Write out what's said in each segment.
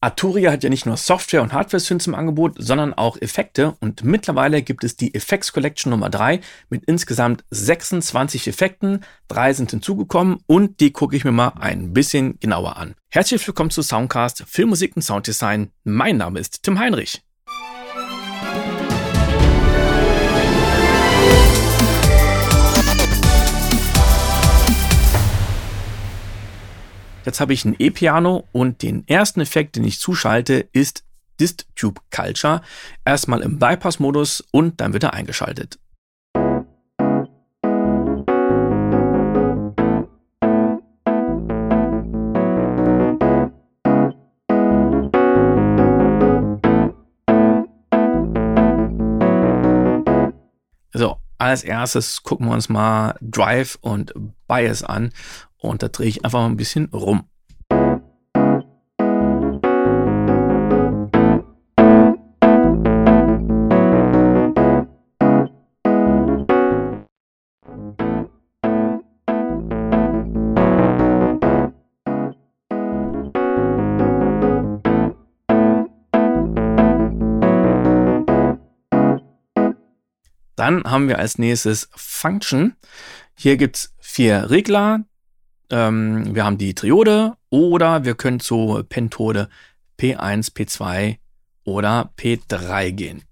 Arturia hat ja nicht nur Software und Hardware-Synths im Angebot, sondern auch Effekte und mittlerweile gibt es die Effects Collection Nummer 3 mit insgesamt 26 Effekten. Drei sind hinzugekommen und die gucke ich mir mal ein bisschen genauer an. Herzlich willkommen zu Soundcast Filmmusik und Sounddesign. Mein Name ist Tim Heinrich. Jetzt habe ich ein E-Piano und den ersten Effekt, den ich zuschalte, ist Dist Tube Culture. Erstmal im Bypass-Modus und dann wird er eingeschaltet. Als erstes gucken wir uns mal Drive und Bias an und da drehe ich einfach mal ein bisschen rum. Dann haben wir als nächstes Function. Hier gibt es vier Regler. Ähm, wir haben die Triode oder wir können zu Pentode P1, P2 oder P3 gehen.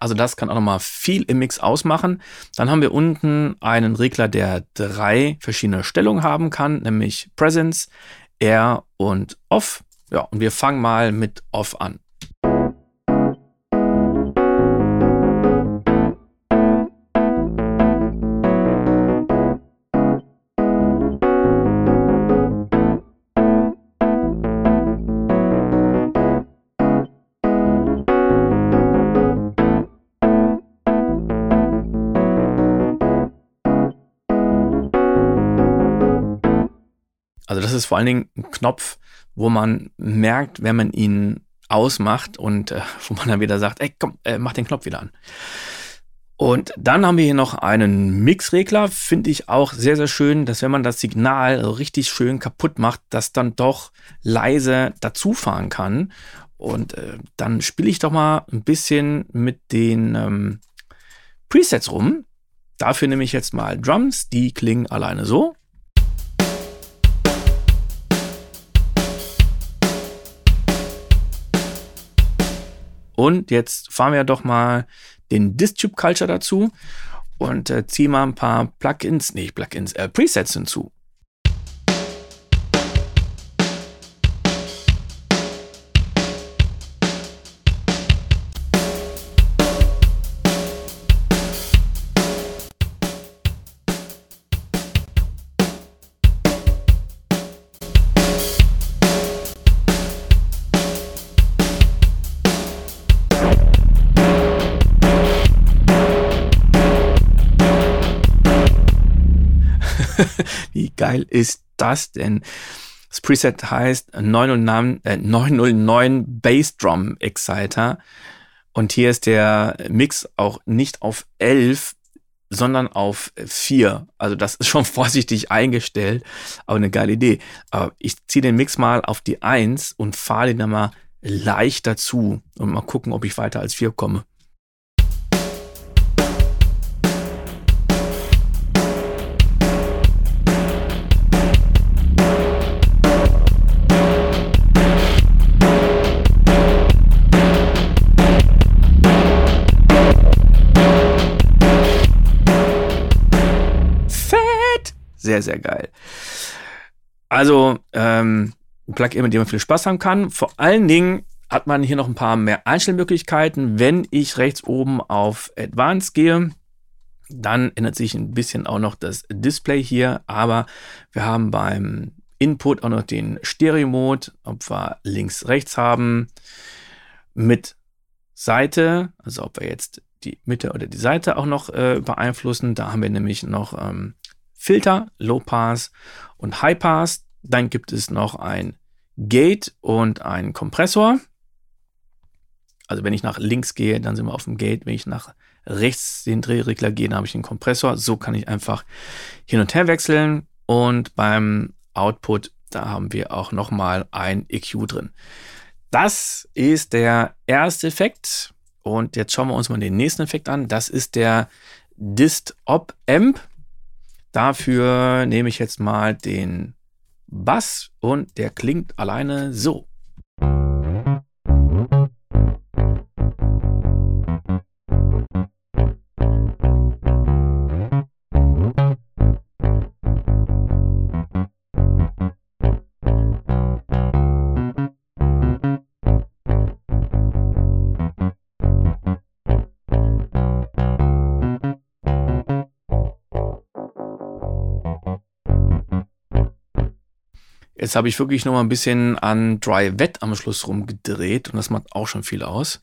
Also das kann auch nochmal viel im Mix ausmachen. Dann haben wir unten einen Regler, der drei verschiedene Stellungen haben kann, nämlich Presence, Air und Off. Ja, und wir fangen mal mit Off an. Ist vor allen Dingen ein Knopf, wo man merkt, wenn man ihn ausmacht und äh, wo man dann wieder sagt, ey, komm, äh, mach den Knopf wieder an. Und dann haben wir hier noch einen Mixregler, finde ich auch sehr, sehr schön, dass wenn man das Signal richtig schön kaputt macht, das dann doch leise dazufahren kann. Und äh, dann spiele ich doch mal ein bisschen mit den ähm, Presets rum. Dafür nehme ich jetzt mal Drums, die klingen alleine so. Und jetzt fahren wir doch mal den Distube Culture dazu und äh, ziehen mal ein paar Plugins, nicht Plugins, äh, Presets hinzu. Geil ist das denn? Das Preset heißt 909, äh, 909 Bass Drum Exciter. Und hier ist der Mix auch nicht auf 11, sondern auf 4. Also das ist schon vorsichtig eingestellt, aber eine geile Idee. Aber ich ziehe den Mix mal auf die 1 und fahre den dann mal leicht dazu und mal gucken, ob ich weiter als 4 komme. Sehr, sehr geil. Also, ähm, ein Plugin, mit dem man viel Spaß haben kann. Vor allen Dingen hat man hier noch ein paar mehr Einstellmöglichkeiten. Wenn ich rechts oben auf Advanced gehe, dann ändert sich ein bisschen auch noch das Display hier, aber wir haben beim Input auch noch den Stereo-Mode, ob wir links, rechts haben, mit Seite, also ob wir jetzt die Mitte oder die Seite auch noch äh, beeinflussen. Da haben wir nämlich noch ähm, Filter, Low Pass und High Pass. Dann gibt es noch ein Gate und einen Kompressor. Also wenn ich nach links gehe, dann sind wir auf dem Gate. Wenn ich nach rechts den Drehregler gehe, dann habe ich den Kompressor. So kann ich einfach hin und her wechseln. Und beim Output, da haben wir auch nochmal ein EQ drin. Das ist der erste Effekt. Und jetzt schauen wir uns mal den nächsten Effekt an. Das ist der Dist Op Amp. Dafür nehme ich jetzt mal den Bass und der klingt alleine so. Jetzt habe ich wirklich noch mal ein bisschen an Dry Wet am Schluss rumgedreht und das macht auch schon viel aus.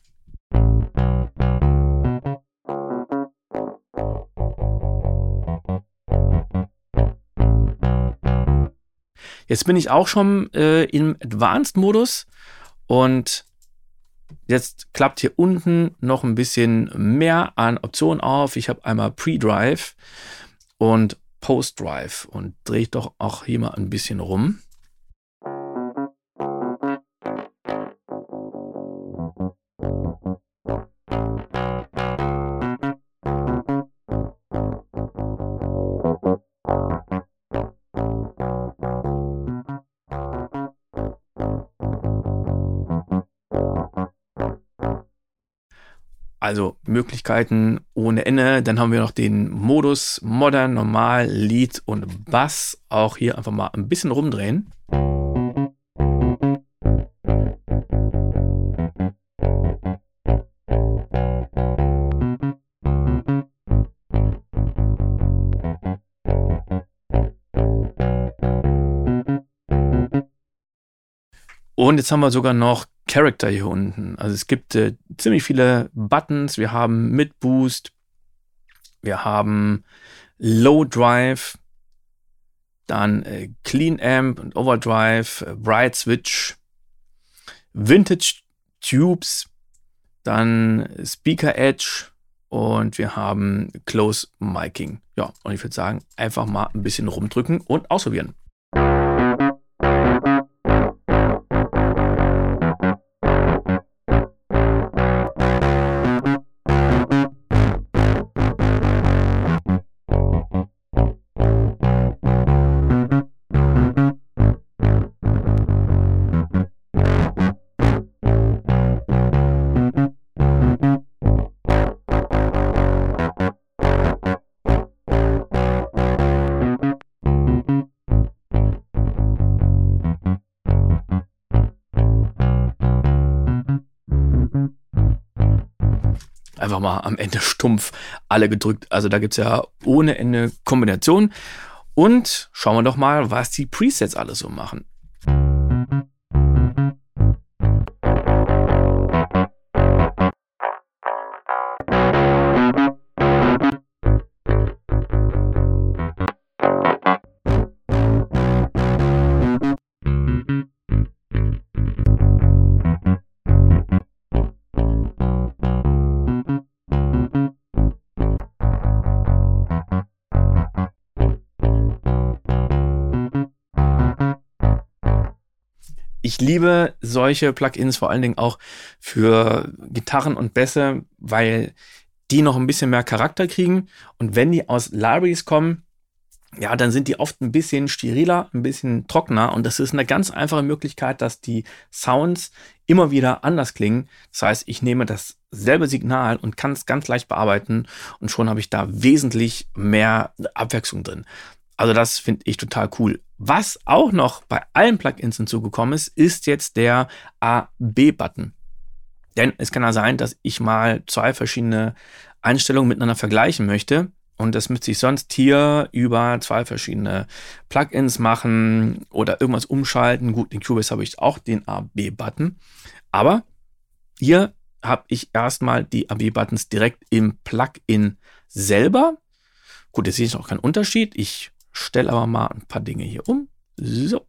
Jetzt bin ich auch schon äh, im Advanced-Modus und jetzt klappt hier unten noch ein bisschen mehr an Optionen auf. Ich habe einmal Pre-Drive und Post-Drive und drehe ich doch auch hier mal ein bisschen rum. Also Möglichkeiten ohne Ende. Dann haben wir noch den Modus Modern, Normal, Lead und Bass. Auch hier einfach mal ein bisschen rumdrehen. Und jetzt haben wir sogar noch Character hier unten. Also es gibt äh, ziemlich viele Buttons. Wir haben Mid Boost, wir haben Low Drive, dann äh, Clean Amp und Overdrive, äh, Bright Switch, Vintage Tubes, dann Speaker Edge und wir haben Close Miking. Ja, und ich würde sagen, einfach mal ein bisschen rumdrücken und ausprobieren. Einfach mal am Ende stumpf alle gedrückt. Also da gibt es ja ohne Ende Kombinationen. Und schauen wir doch mal, was die Presets alles so machen. Ich liebe solche Plugins vor allen Dingen auch für Gitarren und Bässe, weil die noch ein bisschen mehr Charakter kriegen. Und wenn die aus Libraries kommen, ja, dann sind die oft ein bisschen steriler, ein bisschen trockener. Und das ist eine ganz einfache Möglichkeit, dass die Sounds immer wieder anders klingen. Das heißt, ich nehme dasselbe Signal und kann es ganz leicht bearbeiten und schon habe ich da wesentlich mehr Abwechslung drin. Also das finde ich total cool. Was auch noch bei allen Plugins hinzugekommen ist, ist jetzt der A-B-Button. Denn es kann ja sein, dass ich mal zwei verschiedene Einstellungen miteinander vergleichen möchte. Und das müsste ich sonst hier über zwei verschiedene Plugins machen oder irgendwas umschalten. Gut, in Cubase habe ich auch den A-B-Button. Aber hier habe ich erstmal die A-B-Buttons direkt im Plugin selber. Gut, jetzt sehe ich auch keinen Unterschied. Ich stelle aber mal ein paar Dinge hier um. So.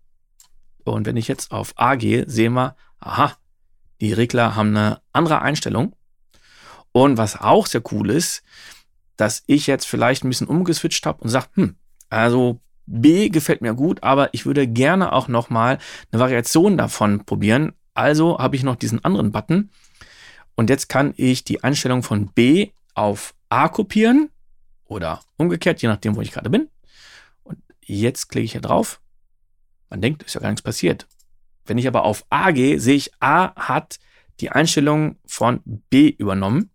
Und wenn ich jetzt auf A gehe, sehen wir, aha, Die Regler haben eine andere Einstellung. Und was auch sehr cool ist, dass ich jetzt vielleicht ein bisschen umgeswitcht habe und sage, hm, also B gefällt mir gut, aber ich würde gerne auch noch mal eine Variation davon probieren. Also habe ich noch diesen anderen Button und jetzt kann ich die Einstellung von B auf A kopieren oder umgekehrt, je nachdem, wo ich gerade bin. Jetzt klicke ich hier drauf. Man denkt, ist ja gar nichts passiert. Wenn ich aber auf A gehe, sehe ich, A hat die Einstellung von B übernommen.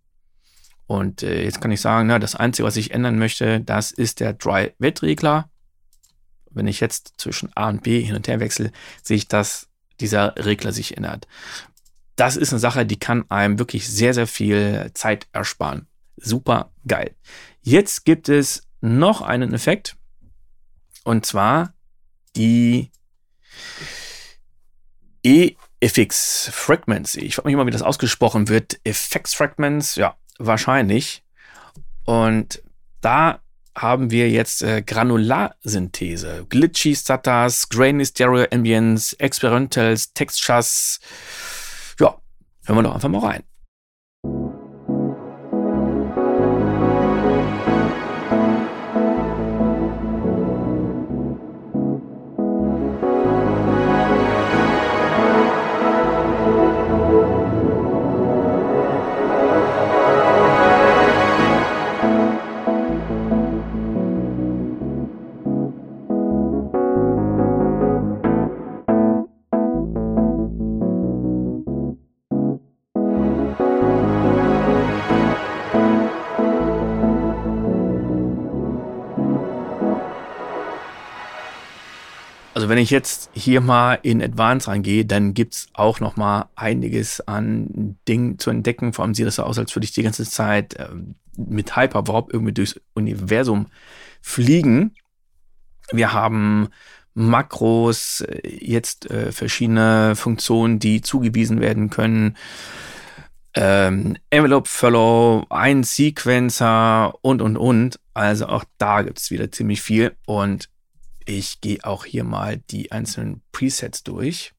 Und äh, jetzt kann ich sagen, na, das Einzige, was ich ändern möchte, das ist der Dry-Wet-Regler. Wenn ich jetzt zwischen A und B hin und her wechsle, sehe ich, dass dieser Regler sich ändert. Das ist eine Sache, die kann einem wirklich sehr, sehr viel Zeit ersparen. Super geil. Jetzt gibt es noch einen Effekt. Und zwar die EFX Fragments. Ich frage mich immer, wie das ausgesprochen wird. Effects Fragments, ja, wahrscheinlich. Und da haben wir jetzt äh, Granularsynthese, Glitchy Stutters, Grainy Stereo Ambience, Experimentals, Textures. Ja, hören wir doch einfach mal rein. Wenn ich jetzt hier mal in Advanced reingehe, dann gibt es auch noch mal einiges an Dingen zu entdecken. Vor allem sieht das so aus, als würde ich die ganze Zeit äh, mit Hyperwarp irgendwie durchs Universum fliegen. Wir haben Makros, äh, jetzt äh, verschiedene Funktionen, die zugewiesen werden können. Ähm, Envelope Follow, ein Sequencer und, und, und. Also auch da gibt es wieder ziemlich viel. Und ich gehe auch hier mal die einzelnen Presets durch.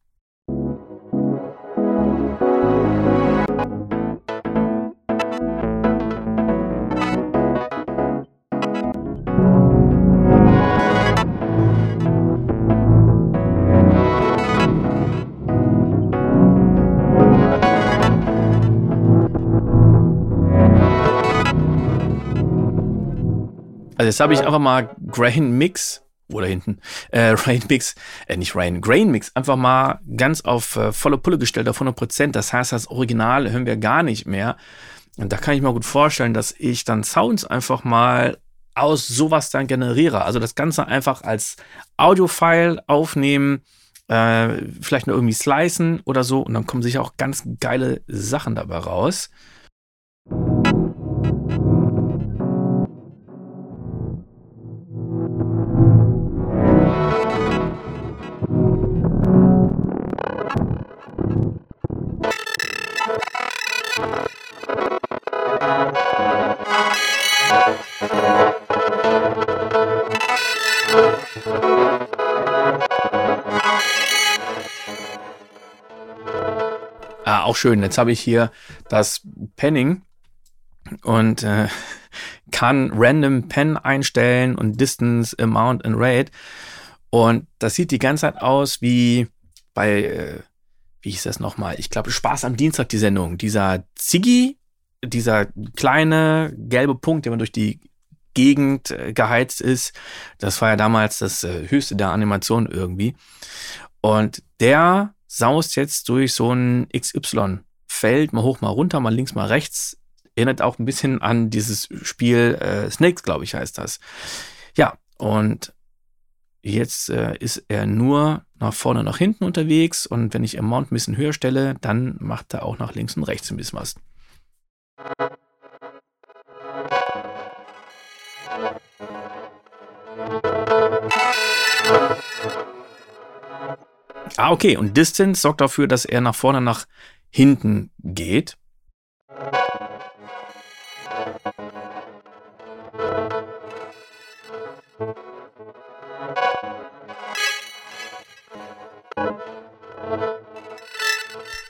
Also jetzt habe ich einfach mal Grain Mix oder hinten, äh, Rain Mix, äh, nicht Rain, Grain Mix, einfach mal ganz auf äh, volle Pulle gestellt, auf 100 Prozent. Das heißt, das Original hören wir gar nicht mehr. Und da kann ich mir gut vorstellen, dass ich dann Sounds einfach mal aus sowas dann generiere. Also das Ganze einfach als Audio-File aufnehmen, äh, vielleicht nur irgendwie slicen oder so. Und dann kommen sicher auch ganz geile Sachen dabei raus. Schön. Jetzt habe ich hier das Penning und äh, kann Random Pen einstellen und Distance, Amount and Rate. Und das sieht die ganze Zeit aus wie bei, äh, wie hieß das nochmal? Ich glaube, Spaß am Dienstag, die Sendung. Dieser Ziggy, dieser kleine gelbe Punkt, der man durch die Gegend äh, geheizt ist. Das war ja damals das äh, höchste der Animation irgendwie. Und der saust jetzt durch so ein XY-Feld, mal hoch, mal runter, mal links, mal rechts. Erinnert auch ein bisschen an dieses Spiel äh, Snakes, glaube ich, heißt das. Ja, und jetzt äh, ist er nur nach vorne, nach hinten unterwegs. Und wenn ich Amount ein bisschen höher stelle, dann macht er auch nach links und rechts ein bisschen was. Ah, okay. Und Distance sorgt dafür, dass er nach vorne, nach hinten geht.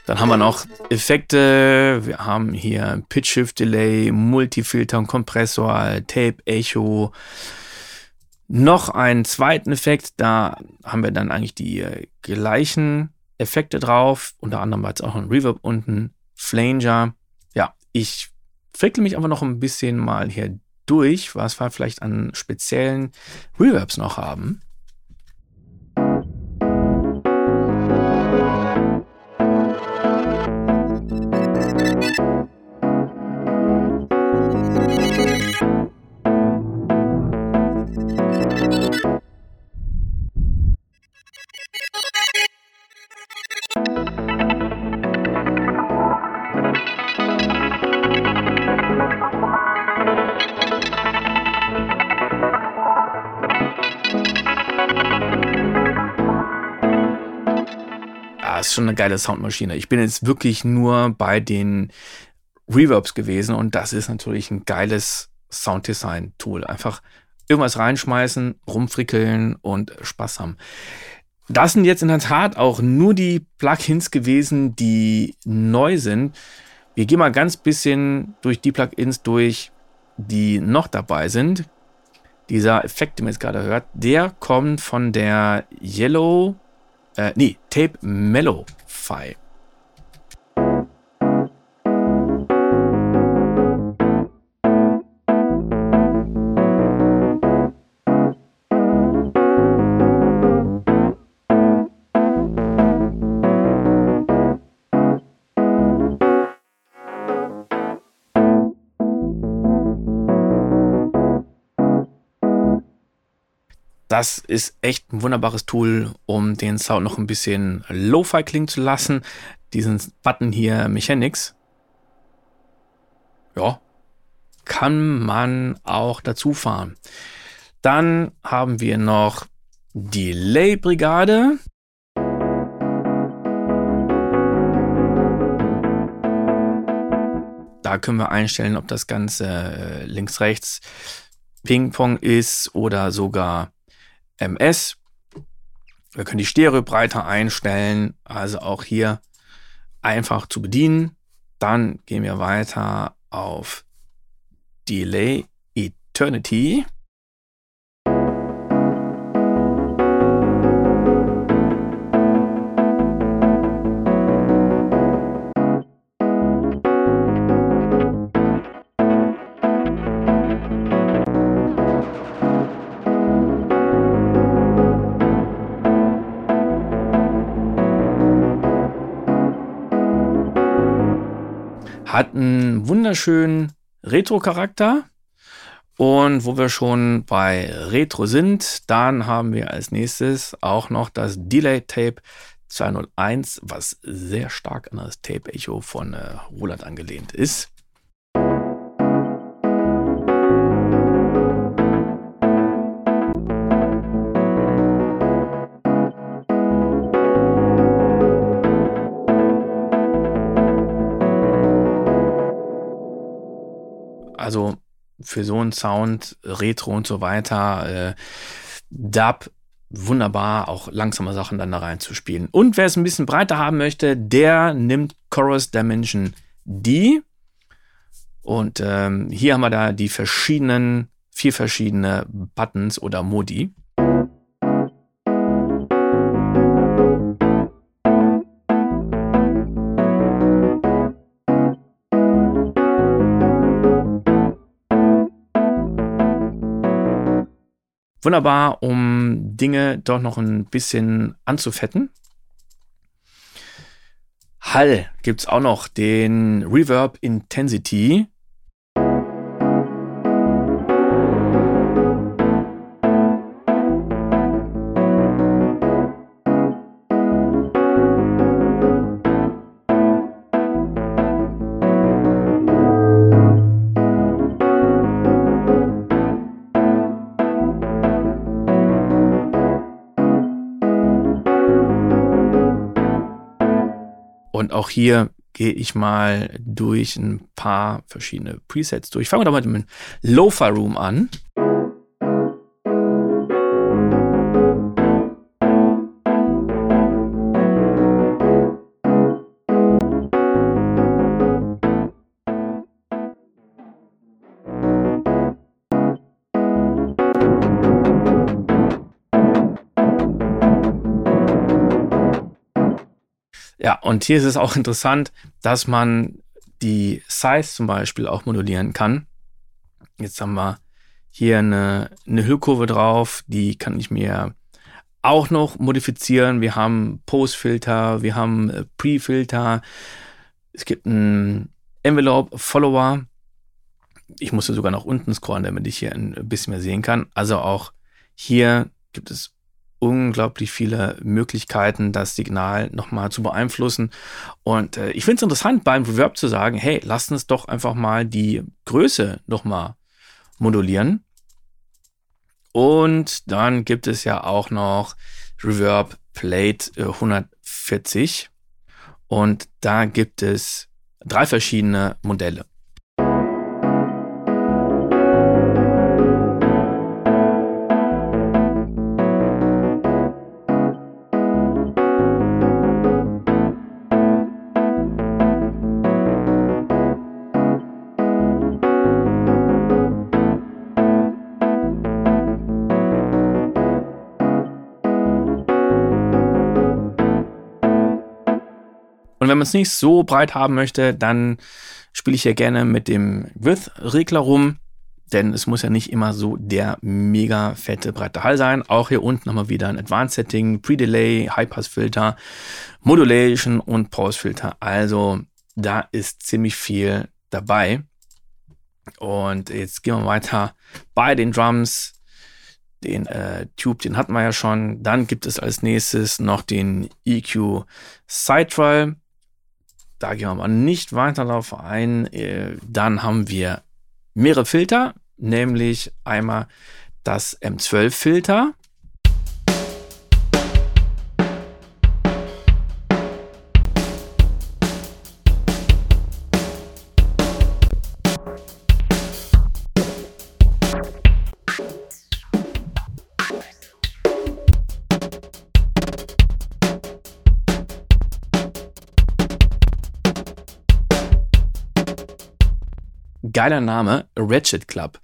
Dann haben wir noch Effekte. Wir haben hier Pitch Shift Delay, Multifilter und Kompressor, Tape Echo. Noch einen zweiten Effekt. Da haben wir dann eigentlich die äh, gleichen Effekte drauf. Unter anderem war jetzt auch ein Reverb unten, Flanger. Ja, ich frickel mich aber noch ein bisschen mal hier durch, was wir vielleicht an speziellen Reverbs noch haben. Schon eine geile Soundmaschine. Ich bin jetzt wirklich nur bei den Reverbs gewesen und das ist natürlich ein geiles Sounddesign-Tool. Einfach irgendwas reinschmeißen, rumfrickeln und Spaß haben. Das sind jetzt in der Tat auch nur die Plugins gewesen, die neu sind. Wir gehen mal ganz bisschen durch die Plugins durch, die noch dabei sind. Dieser Effekt, den man jetzt gerade hört, der kommt von der Yellow äh, nee, Tape Mellowfy. Das ist echt ein wunderbares Tool, um den Sound noch ein bisschen Lo-Fi klingen zu lassen. Diesen Button hier Mechanics. Ja, kann man auch dazu fahren. Dann haben wir noch Delay-Brigade. Da können wir einstellen, ob das Ganze äh, links-rechts Ping-Pong ist oder sogar MS. Wir können die Stereobreite einstellen, also auch hier einfach zu bedienen. Dann gehen wir weiter auf Delay Eternity. Hat einen wunderschönen Retro-Charakter. Und wo wir schon bei Retro sind, dann haben wir als nächstes auch noch das Delay Tape 201, was sehr stark an das Tape Echo von äh, Roland angelehnt ist. Also für so einen Sound, Retro und so weiter, äh, Dub, wunderbar, auch langsame Sachen dann da reinzuspielen. Und wer es ein bisschen breiter haben möchte, der nimmt Chorus Dimension D. Und ähm, hier haben wir da die verschiedenen, vier verschiedene Buttons oder Modi. Wunderbar, um Dinge doch noch ein bisschen anzufetten. Hall gibt es auch noch den Reverb Intensity. Und auch hier gehe ich mal durch ein paar verschiedene Presets durch. Fangen wir doch mal mit dem Lo-Fi Room an. Ja, und hier ist es auch interessant, dass man die Size zum Beispiel auch modulieren kann. Jetzt haben wir hier eine, eine Hüllkurve drauf, die kann ich mir auch noch modifizieren. Wir haben Post-Filter, wir haben äh, Pre-Filter, es gibt einen Envelope-Follower. Ich musste sogar nach unten scrollen, damit ich hier ein bisschen mehr sehen kann. Also auch hier gibt es unglaublich viele Möglichkeiten, das Signal nochmal zu beeinflussen. Und äh, ich finde es interessant, beim Reverb zu sagen, hey, lasst uns doch einfach mal die Größe nochmal modulieren. Und dann gibt es ja auch noch Reverb Plate 140. Äh, Und da gibt es drei verschiedene Modelle. Und wenn man es nicht so breit haben möchte, dann spiele ich hier gerne mit dem Width-Regler rum, denn es muss ja nicht immer so der mega fette breite Hall sein. Auch hier unten haben wir wieder ein Advanced Setting, Pre-Delay, High-Pass-Filter, Modulation und Pause-Filter. Also da ist ziemlich viel dabei. Und jetzt gehen wir weiter bei den Drums. Den äh, Tube, den hatten wir ja schon. Dann gibt es als nächstes noch den EQ Sidewall. Da gehen wir mal nicht weiter darauf ein. Äh, dann haben wir mehrere Filter, nämlich einmal das M12-Filter. Geiler Name, Ratchet Club.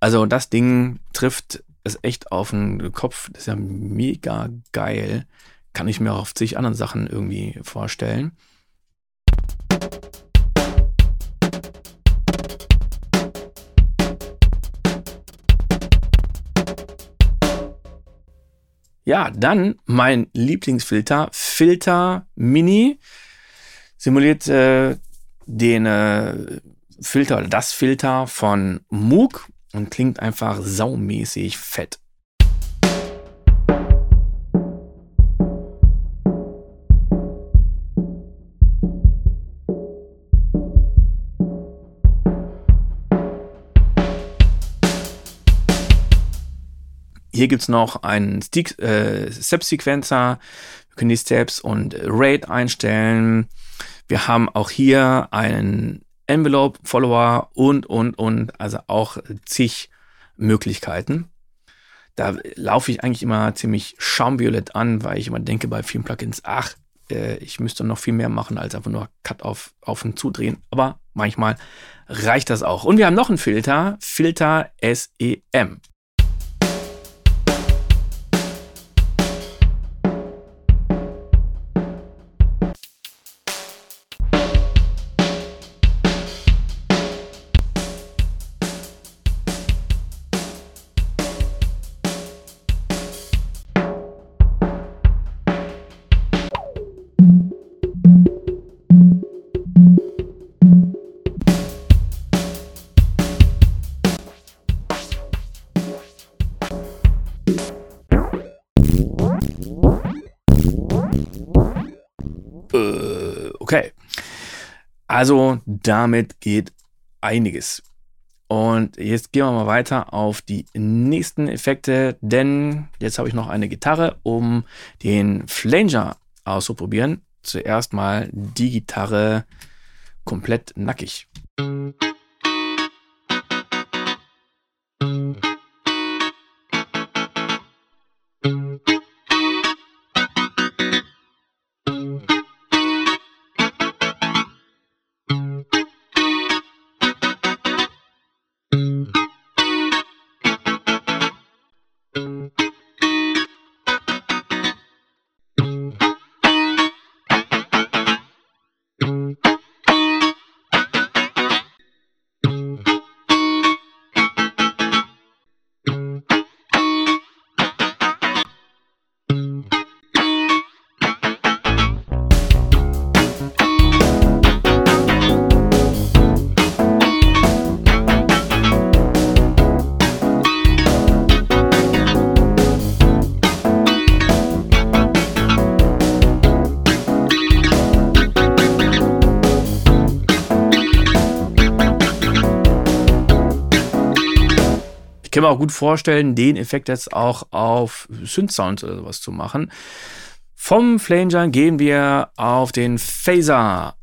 Also das Ding trifft es echt auf den Kopf. Das ist ja mega geil. Kann ich mir auch auf zig anderen Sachen irgendwie vorstellen. Ja, dann mein Lieblingsfilter, Filter Mini, simuliert äh, den äh, Filter oder das Filter von Moog und klingt einfach saumäßig fett. Hier gibt es noch einen äh, Step-Sequencer. Wir können die Steps und Rate einstellen. Wir haben auch hier einen Envelope, Follower und, und, und, also auch zig Möglichkeiten. Da laufe ich eigentlich immer ziemlich schaumviolett an, weil ich immer denke bei vielen Plugins, ach, äh, ich müsste noch viel mehr machen, als einfach nur Cut auf, auf und zudrehen. Aber manchmal reicht das auch. Und wir haben noch einen Filter, Filter SEM. Also damit geht einiges. Und jetzt gehen wir mal weiter auf die nächsten Effekte, denn jetzt habe ich noch eine Gitarre, um den Flanger auszuprobieren. Zuerst mal die Gitarre komplett nackig. kann mir auch gut vorstellen, den Effekt jetzt auch auf Synth-Sounds oder sowas zu machen. Vom Flanger gehen wir auf den Phaser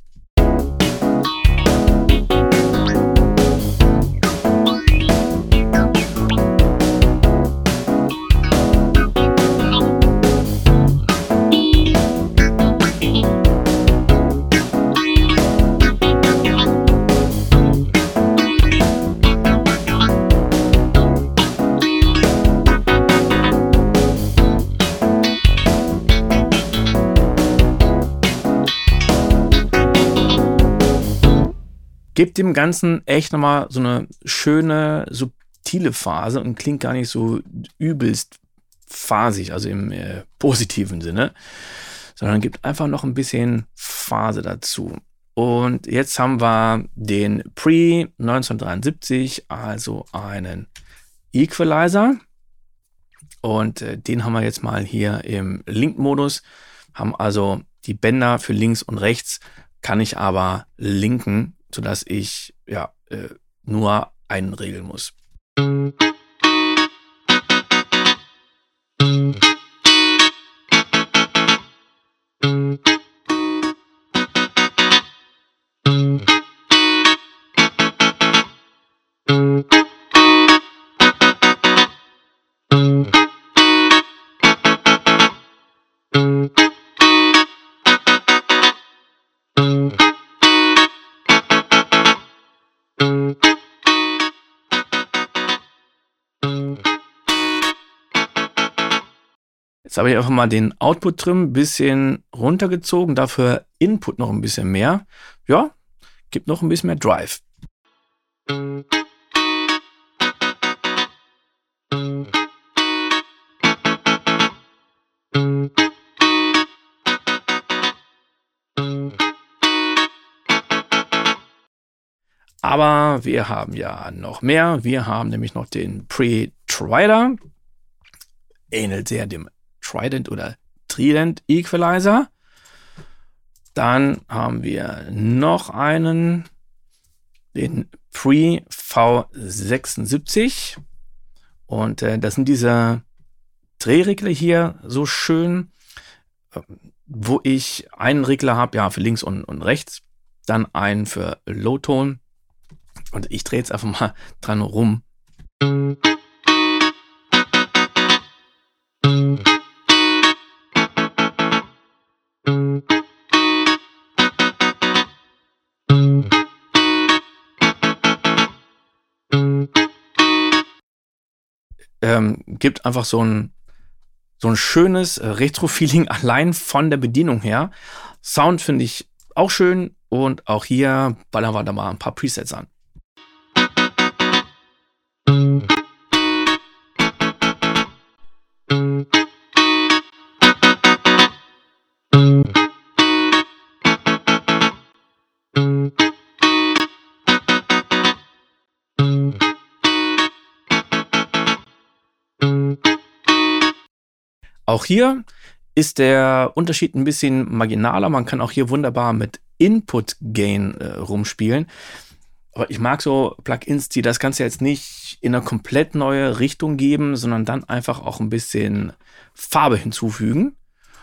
gibt dem Ganzen echt nochmal so eine schöne, subtile Phase und klingt gar nicht so übelst phasig, also im äh, positiven Sinne, sondern gibt einfach noch ein bisschen Phase dazu. Und jetzt haben wir den Pre 1973, also einen Equalizer. Und äh, den haben wir jetzt mal hier im Link-Modus. Haben also die Bänder für links und rechts, kann ich aber linken sodass ich ja äh, nur einen regeln muss. Habe ich einfach mal den Output-Trim ein bisschen runtergezogen, dafür Input noch ein bisschen mehr. Ja, gibt noch ein bisschen mehr Drive. Aber wir haben ja noch mehr. Wir haben nämlich noch den Pre-Trider. Ähnelt sehr dem Trident oder Trident Equalizer. Dann haben wir noch einen, den Pre V76. Und äh, das sind diese Drehregler hier so schön, äh, wo ich einen Regler habe, ja, für links und, und rechts, dann einen für Low-Ton. Und ich drehe jetzt einfach mal dran rum. Ähm, gibt einfach so ein, so ein schönes äh, Retro-Feeling allein von der Bedienung her. Sound finde ich auch schön und auch hier ballern wir da mal ein paar Presets an. Auch hier ist der Unterschied ein bisschen marginaler. Man kann auch hier wunderbar mit Input Gain äh, rumspielen. Aber ich mag so Plugins, die das Ganze jetzt nicht in eine komplett neue Richtung geben, sondern dann einfach auch ein bisschen Farbe hinzufügen.